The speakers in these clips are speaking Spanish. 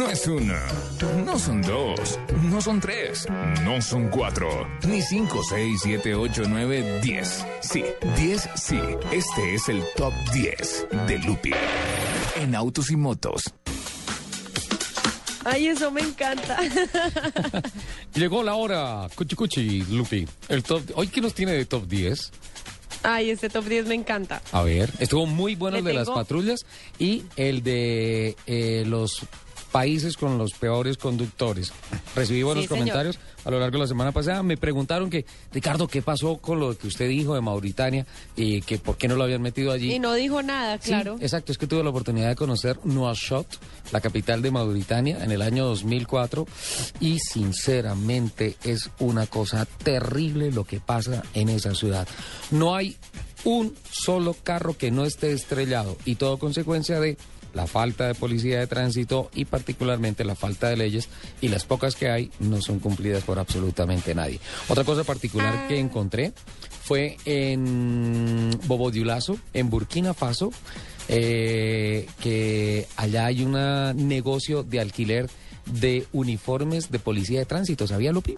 No es una, no son dos, no son tres, no son cuatro, ni cinco, seis, siete, ocho, nueve, diez. Sí, diez, sí. Este es el top 10 de Lupi en autos y motos. Ay, eso me encanta. Llegó la hora, Cuchi Cuchi, Lupi. El top, ¿Hoy qué nos tiene de top 10? Ay, este top 10 me encanta. A ver, estuvo muy bueno el de las patrullas y el de eh, los países con los peores conductores. Recibí buenos Sí, señor. comentarios a lo largo de la semana pasada. Me preguntaron que, Ricardo, ¿qué pasó con lo que usted dijo de Mauritania y que por qué no lo habían metido allí? Y no dijo nada, Sí, claro. exacto, es que tuve la oportunidad de conocer Nuakchot, la capital de Mauritania, en el año 2004 y sinceramente es una cosa terrible lo que pasa en esa ciudad. No hay un solo carro que no esté estrellado y todo consecuencia de la falta de policía de tránsito y particularmente la falta de leyes y las pocas que hay no son cumplidas por absolutamente nadie. Otra cosa particular que encontré fue en Bobodiulazo, en Burkina Faso, eh, que allá hay un negocio de alquiler de uniformes de policía de tránsito, ¿sabía Lupi?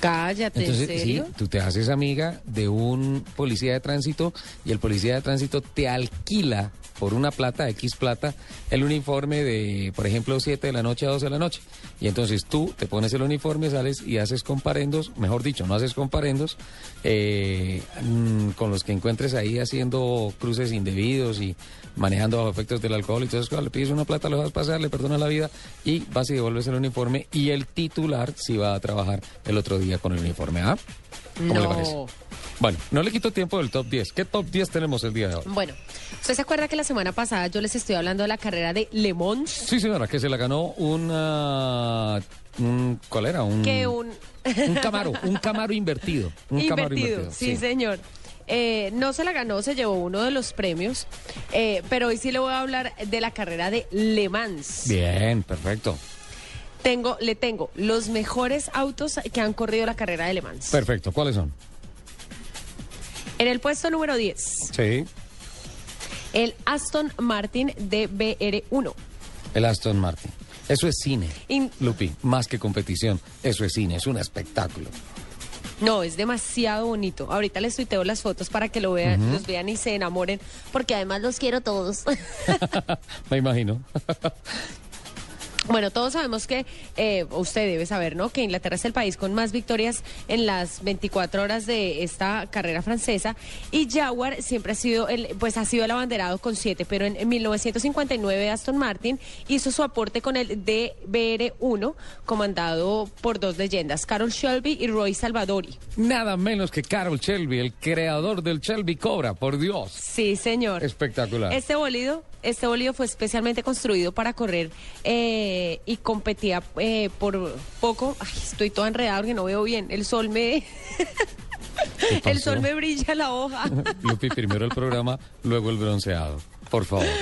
Cállate, Entonces, ¿en serio? sí, tú te haces amiga de un policía de tránsito y el policía de tránsito te alquila por una plata, X plata, el uniforme de, por ejemplo, 7 de la noche a 12 de la noche. Y entonces tú te pones el uniforme, sales y haces comparendos, mejor dicho, no haces comparendos eh, mm, con los que encuentres ahí haciendo cruces indebidos y manejando bajo efectos del alcohol y todo eso. Le pides una plata, lo vas a pasar, le perdonas la vida y vas y devuelves el uniforme y el titular sí va a trabajar el otro día con el uniforme. ¿Ah? ¿Cómo le No. parece? Bueno, no le quito tiempo del top 10. ¿Qué top 10 tenemos el día de hoy? Bueno, ¿usted se acuerda que la semana pasada yo les estoy hablando de la carrera de Le Mans? Sí, señora, que se la ganó una... Un, ¿Cuál era? Un, Que un... un Camaro, un Camaro invertido. Un Camaro invertido, invertido. sí, señor. Eh, no se la ganó, se llevó uno de los premios, eh, pero hoy sí le voy a hablar de la carrera de Le Mans. Bien, perfecto. Tengo, le tengo los mejores autos que han corrido la carrera de Le Mans. Perfecto. ¿Cuáles son? En el puesto número 10, Sí. El Aston Martin DBR1. El Aston Martin. Eso es cine. In- Lupi, más que competición. Eso es cine, es un espectáculo. No, es demasiado bonito. Ahorita les tuiteo las fotos para que lo vean, los vean y se enamoren, porque además los quiero todos. Me imagino. Bueno, todos sabemos que, eh, usted debe saber, ¿no? Que Inglaterra es el país con más victorias en las 24 horas de esta carrera francesa y Jaguar siempre ha sido, el, pues ha sido el abanderado con siete, pero en, en 1959 Aston Martin hizo su aporte con el DBR1, comandado por dos leyendas, Carol Shelby y Roy Salvadori. Nada menos que Carol Shelby, el creador del Shelby Cobra, por Dios. Sí, señor. Espectacular. Este bolido, este bolido fue especialmente construido para correr eh, y competía eh, por poco. Ay, estoy toda enredada que no veo bien. El sol me, el sol me brilla la hoja. Lupi, primero el programa, luego el bronceado. Por favor.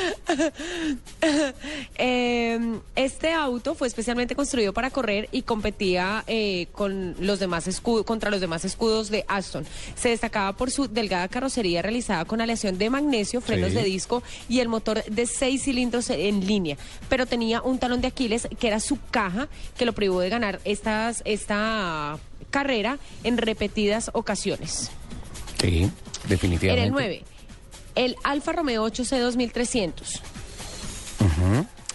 Eh, este auto fue especialmente construido para correr y competía eh, con los demás escudos, contra los demás escudos de Aston. Se destacaba por su delgada carrocería realizada con aleación de magnesio, frenos Sí. de disco y el motor de seis cilindros en línea. Pero tenía un talón de Aquiles que era su caja que lo privó de ganar estas, esta carrera en repetidas ocasiones. Sí, En definitivamente. el 9, el Alfa Romeo 8C 2300.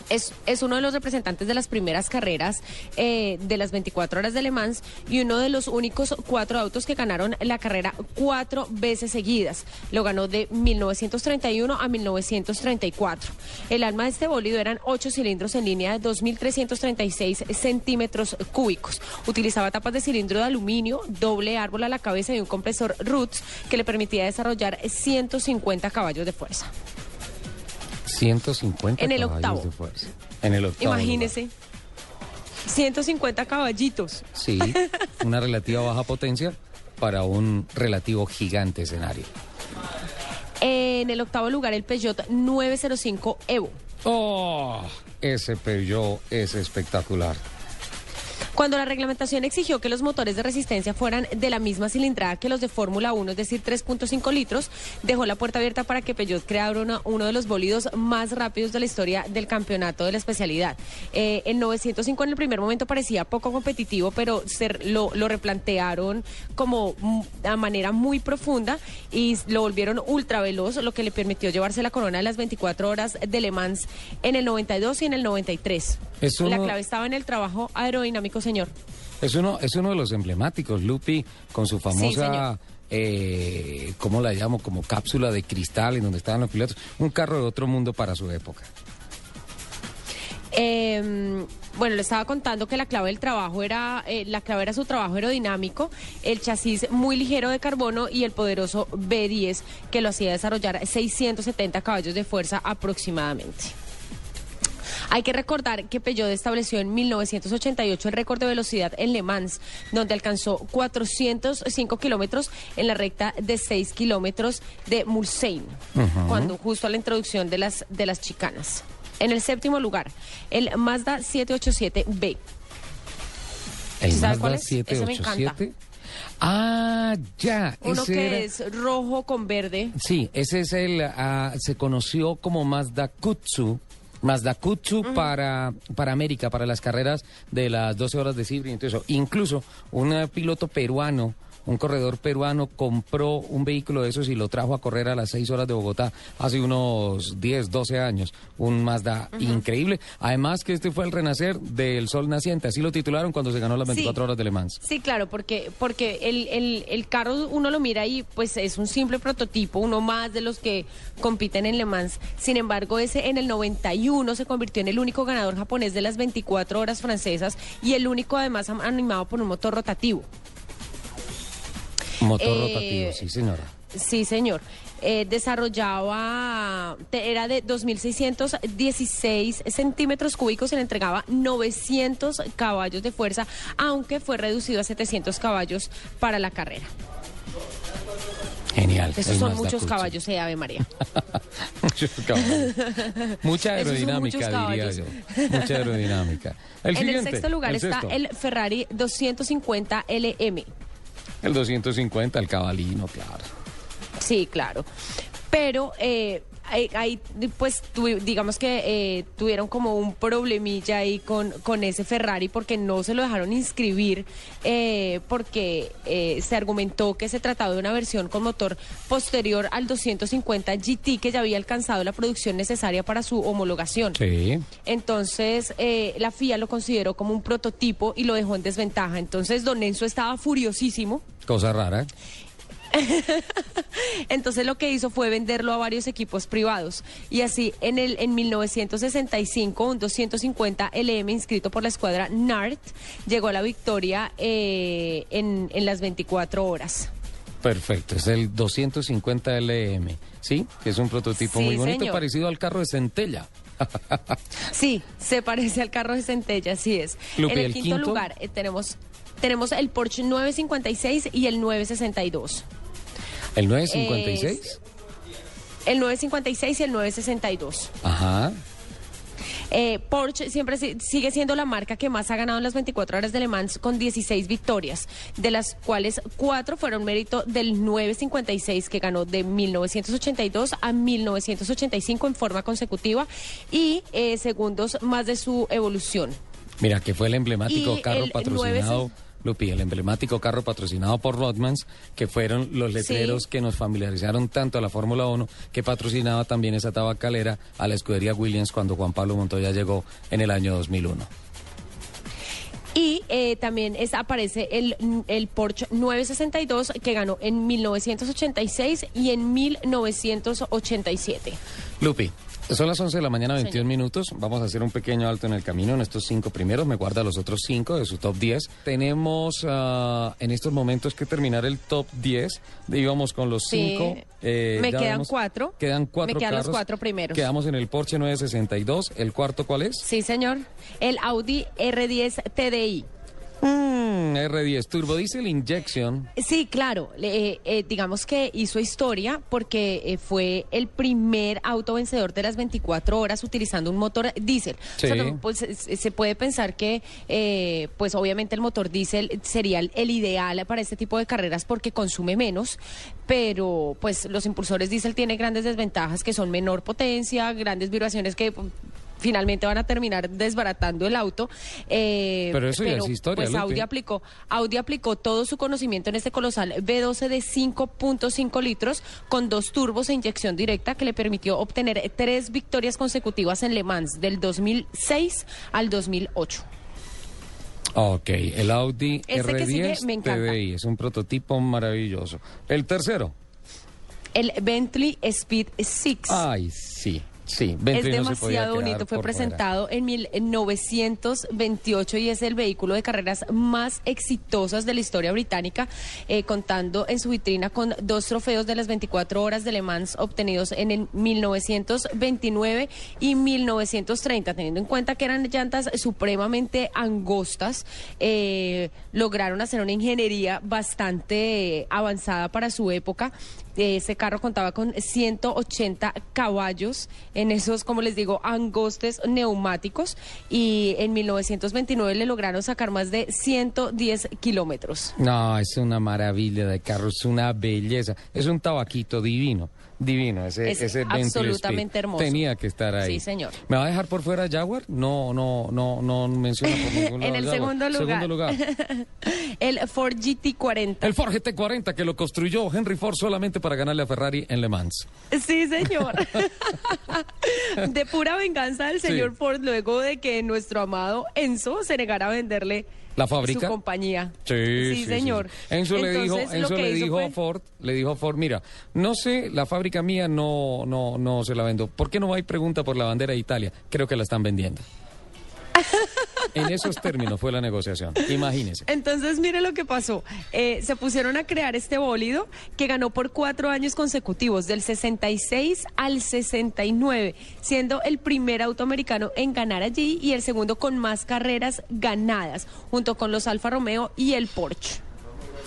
Es, uno de los representantes de las primeras carreras eh, de las 24 horas de Le Mans y uno de los únicos cuatro autos que ganaron la carrera cuatro veces seguidas. Lo ganó de 1931 a 1934. El alma de este bólido eran ocho cilindros en línea de 2.336 centímetros cúbicos. Utilizaba tapas de cilindro de aluminio, doble árbol a la cabeza y un compresor Roots que le permitía desarrollar 150 caballos de fuerza. 150 En el caballos octavo. de fuerza. En el octavo. Imagínese. 150 caballitos. lugar. Sí, una relativa baja potencia para un relativo gigante escenario. En el octavo lugar, el Peugeot 905 Evo. ¡Oh! Ese Peugeot es espectacular. Cuando la reglamentación exigió que los motores de resistencia fueran de la misma cilindrada que los de Fórmula 1, es decir, 3.5 litros, dejó la puerta abierta para que Peugeot creara uno, uno de los bólidos más rápidos de la historia del campeonato de la especialidad. Eh, el 905 en el primer momento parecía poco competitivo, pero se, lo, lo replantearon como mm, a manera muy profunda y lo volvieron ultra veloz, lo que le permitió llevarse la corona de las 24 horas de Le Mans en el 92 y en el 93. Es uno- La clave estaba en el trabajo aerodinámico, señor. Es uno, es uno de los emblemáticos, Lupi, con su famosa, eh, ¿cómo la llamo? Como cápsula de cristal en donde estaban los pilotos. Un carro de otro mundo para su época. Eh, bueno, le estaba contando que la clave del trabajo era, eh, la clave era su trabajo aerodinámico, el chasis muy ligero de carbono y el poderoso B10 que lo hacía desarrollar 670 caballos de fuerza aproximadamente. Hay que recordar que Peugeot estableció en 1988 el récord de velocidad en Le Mans, donde alcanzó 405 kilómetros en la recta de 6 kilómetros de Mulsanne, cuando justo a la introducción de las, de las chicanas. En el séptimo lugar, el Mazda 787B. El ¿Sí sabe Mazda cuál es? Ese me 787. Ah, ya. Uno ese que era- es rojo con verde. Sí, ese es el, ah, se conoció como Mazda Kutsu. Mazda Kutsu para, para América, para las carreras de las 12 horas de Sibri. Incluso un eh, piloto peruano, un corredor peruano compró un vehículo de esos y lo trajo a correr a las 6 horas de Bogotá hace unos 10, 12 años. Un Mazda increíble. Además que este fue el renacer del sol naciente. Así lo titularon cuando se ganó las 24 Sí. horas de Le Mans. Sí, claro, porque, porque el, el, el carro uno lo mira y pues es un simple prototipo, uno más de los que compiten en Le Mans. Sin embargo, ese en el 91 se convirtió en el único ganador japonés de las 24 horas francesas y el único además animado por un motor rotativo. Motor Eh, rotativo, sí señora. Sí, señor. Eh, desarrollaba, era de 2.616 centímetros cúbicos y le entregaba 900 caballos de fuerza, aunque fue reducido a 700 caballos para la carrera. Genial. Esos son muchos caballos, eh, Ave María. Muchos caballos. Mucha aerodinámica, diría yo. Mucha aerodinámica. El en el sexto lugar el está sexto. el Ferrari 250 LM. El 250, el cabalino, claro. Sí, claro. Pero eh, ahí, pues, tuvi- digamos que eh, tuvieron como un problemilla ahí con, con ese Ferrari porque no se lo dejaron inscribir eh, porque eh, se argumentó que se trataba de una versión con motor posterior al 250 GT que ya había alcanzado la producción necesaria para su homologación. Sí. Entonces, eh, la FIA lo consideró como un prototipo y lo dejó en desventaja. Entonces, Don Enzo estaba furiosísimo. Cosa rara. Entonces lo que hizo fue venderlo a varios equipos privados y así en el en 1965 un 250 LM inscrito por la escuadra NART llegó a la victoria eh, en, en las 24 horas. Perfecto. Es el 250 LM. Sí, que es un prototipo Sí, muy bonito, señor. parecido al carro de Centella. Sí, se parece al carro de Centella, así es. Lupe, en el, ¿el quinto, quinto? lugar eh, tenemos tenemos el Porsche 956 y el 962. ¿El 956? El 956 y el 962. Ajá. Eh, Porsche siempre si- sigue siendo la marca que más ha ganado en las 24 horas de Le Mans con 16 victorias, de las cuales cuatro fueron mérito del 956 que ganó de 1982 a 1985 en forma consecutiva y eh, segundos más de su evolución. Mira, que fue el emblemático Y carro el patrocinado, 9 Lupi, el emblemático carro patrocinado por Rodmans, que fueron los letreros Sí. que nos familiarizaron tanto a la Fórmula 1, que patrocinaba también esa tabacalera a la escudería Williams cuando Juan Pablo Montoya llegó en el año 2001. Y eh, también es, aparece el, el Porsche 962 que ganó en 1986 y en 1987. Lupi, son las 11 de la mañana, 21 Señor. minutos. Vamos a hacer un pequeño alto en el camino en estos cinco primeros. Me guarda los otros cinco de su top 10. Tenemos ah, en estos momentos que terminar el top 10. Íbamos con los Sí. cinco. eh, Me quedan vemos- cuatro. Quedan cuatro Me quedan los cuatro primeros. Quedamos en el Porsche 962. ¿El cuarto cuál es? Sí, señor. El Audi R10 TDI. Mm, Mm, R10 Turbo Diesel Injection. Sí, claro. eh, eh, digamos que hizo historia porque eh, fue el primer auto vencedor de las 24 horas utilizando un motor diésel. O sea, Sí. no, pues se puede pensar que, pues obviamente el motor diésel sería el, el ideal para este tipo de carreras porque consume menos, pero pues los impulsores diésel tienen grandes desventajas que son menor potencia, grandes vibraciones que finalmente van a terminar desbaratando el auto. eh, Pero eso ya es historia, Pues Audi aplicó, Audi aplicó todo su conocimiento en este colosal B12 de 5.5 litros con dos turbos e inyección directa que le permitió obtener tres victorias consecutivas en Le Mans del 2006 al 2008. Ok, el Audi Este que sigue R10 me encanta. TDI es un prototipo maravilloso. El tercero. El Bentley Speed 6. Ay, sí, sí. es demasiado bonito. Fue por fuera. presentado en 1928 y es el vehículo de carreras más exitosas de la historia británica, eh, contando en su vitrina con dos trofeos de las 24 horas de Le Mans obtenidos en el 1929 y 1930. Teniendo en cuenta que eran llantas supremamente angostas, eh, lograron hacer una ingeniería bastante avanzada para su época. Ese carro contaba con 180 caballos en esos, como les digo, angostes neumáticos y en 1929 le lograron sacar más de 110 kilómetros. No, es una maravilla de carro, es una belleza. Es un tabaquito divino, divino. Ese, Es ese absolutamente hermoso. Tenía que estar ahí. Sí, señor. ¿Me va a dejar por fuera Jaguar? No, no, no, no menciona por ningún lado En el segundo lugar. Segundo lugar. El Ford GT40. El Ford GT40 que lo construyó Henry Ford solamente para ganarle a Ferrari en Le Mans. Sí, señor. de pura venganza del Sí. señor Ford luego de que nuestro amado Enzo se negara a venderle ¿La fábrica? su compañía. Sí, sí, señor. sí. Enzo le dijo, Enzo le dijo fue- a Ford, le dijo a Ford, mira, no sé, la fábrica mía no, no, no se la vendo. ¿Por qué no va y pregunta por la bandera de Italia? Creo que la están vendiendo. en esos términos fue la negociación. Imagínese. Entonces, mire lo que pasó. Eh, se pusieron a crear este bólido que ganó por cuatro años consecutivos, del 66 al 69, siendo el primer auto americano en ganar allí y el segundo con más carreras ganadas, junto con los Alfa Romeo y el Porsche.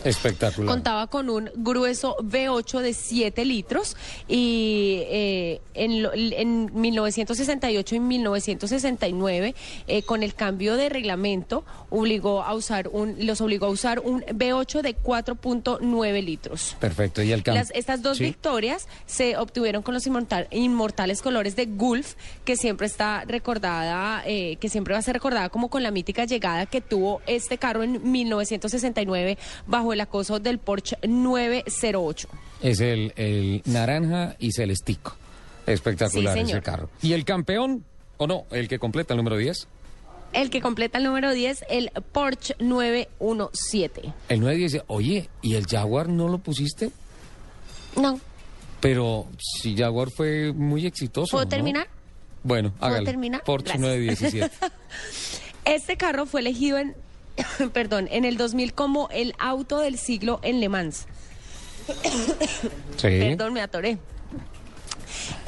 Espectacular. Contaba con un grueso V8 de 7 litros y eh, en, lo- en 1968 y 1969, eh, con el cambio de reglamento, obligó a usar un, los obligó a usar un V8 de 4.9 litros. Perfecto. Y el cambio. Las- estas dos Sí. victorias se obtuvieron con los inmortal- inmortales colores de Gulf, que siempre está recordada, eh, que siempre va a ser recordada como con la mítica llegada que tuvo este carro en 1969 bajo el acoso del Porsche 908. Es el, el naranja y celestico. Espectacular Sí, ese carro. ¿Y el campeón? ¿O no? ¿El que completa el número 10? El que completa el número 10, el Porsche 917. El 9 dice, oye, ¿y el Jaguar no lo pusiste? No, Pero si Jaguar fue muy exitoso. ¿puedo ¿no? terminar? Bueno, ¿Puedo hágale. terminar? Porsche Gracias. 917. Este carro fue elegido en, perdón, en el 2000 como el auto del siglo en Le Mans. sí. Perdón, me atoré.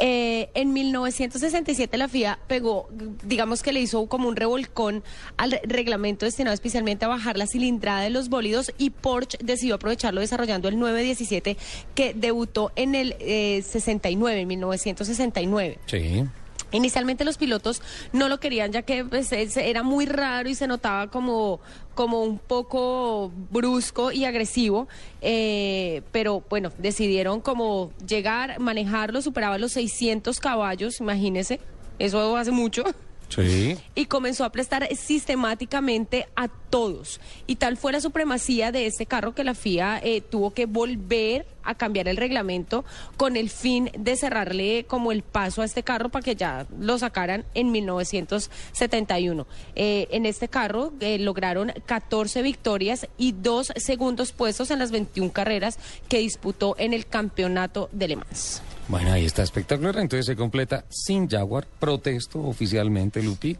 Eh, en 1967 la FIA pegó, digamos que le hizo como un revolcón al re- reglamento destinado especialmente a bajar la cilindrada de los bólidos y Porsche decidió aprovecharlo desarrollando el 917 que debutó en el eh, 69, en 1969. Sí. Inicialmente los pilotos no lo querían ya que pues, es- era muy raro y se notaba como, como un poco brusco y agresivo, eh, pero bueno, decidieron como llegar, manejarlo, superaba los 600 caballos, imagínese, eso hace mucho. Sí. Y comenzó a prestar sistemáticamente a todos. Y tal fue la supremacía de este carro que la FIA eh, tuvo que volver a cambiar el reglamento con el fin de cerrarle como el paso a este carro para que ya lo sacaran en 1971. Eh, en este carro eh, lograron 14 victorias y dos segundos puestos en las 21 carreras que disputó en el campeonato de Le Mans. Bueno, ahí está espectacular. Entonces se completa sin Jaguar. Protesto oficialmente, Lupi.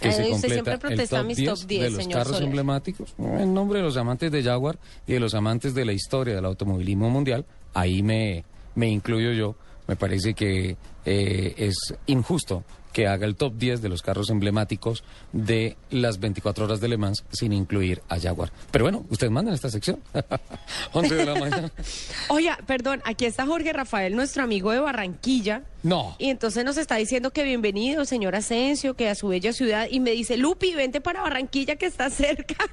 Que Eh, se usted completa siempre protesta el top mis 10 top 10, de los carros Soler. emblemáticos. En nombre de los amantes de Jaguar y de los amantes de la historia del automovilismo mundial, ahí me, me incluyo yo. Me parece que eh, es injusto que haga el top 10 de los carros emblemáticos de las 24 horas de Le Mans sin incluir a Jaguar. Pero bueno, ustedes mandan esta sección. 11 de la mañana. Oye, perdón, aquí está Jorge Rafael, nuestro amigo de Barranquilla. No. Y entonces nos está diciendo que bienvenido, señor Asensio, que a su bella ciudad. Y me dice, Lupi, vente para Barranquilla que está cerca.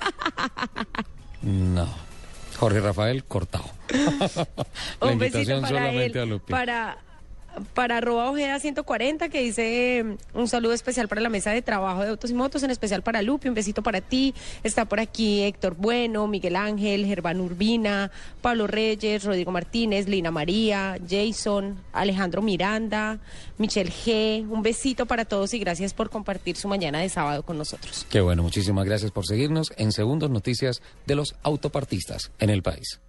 No. Jorge Rafael cortado. La invitación para solamente a él, Lupi. para para arroba ojeda 140 que dice eh, un saludo especial para la mesa de trabajo de autos y motos, en especial para Lupi, un besito para ti. Está por aquí Héctor Bueno, Miguel Ángel, Germán Urbina, Pablo Reyes, Rodrigo Martínez, Lina María, Jason, Alejandro Miranda, Michelle G. Un besito para todos y gracias por compartir su mañana de sábado con nosotros. Qué bueno, muchísimas gracias por seguirnos en Segundos Noticias de los Autopartistas en el país.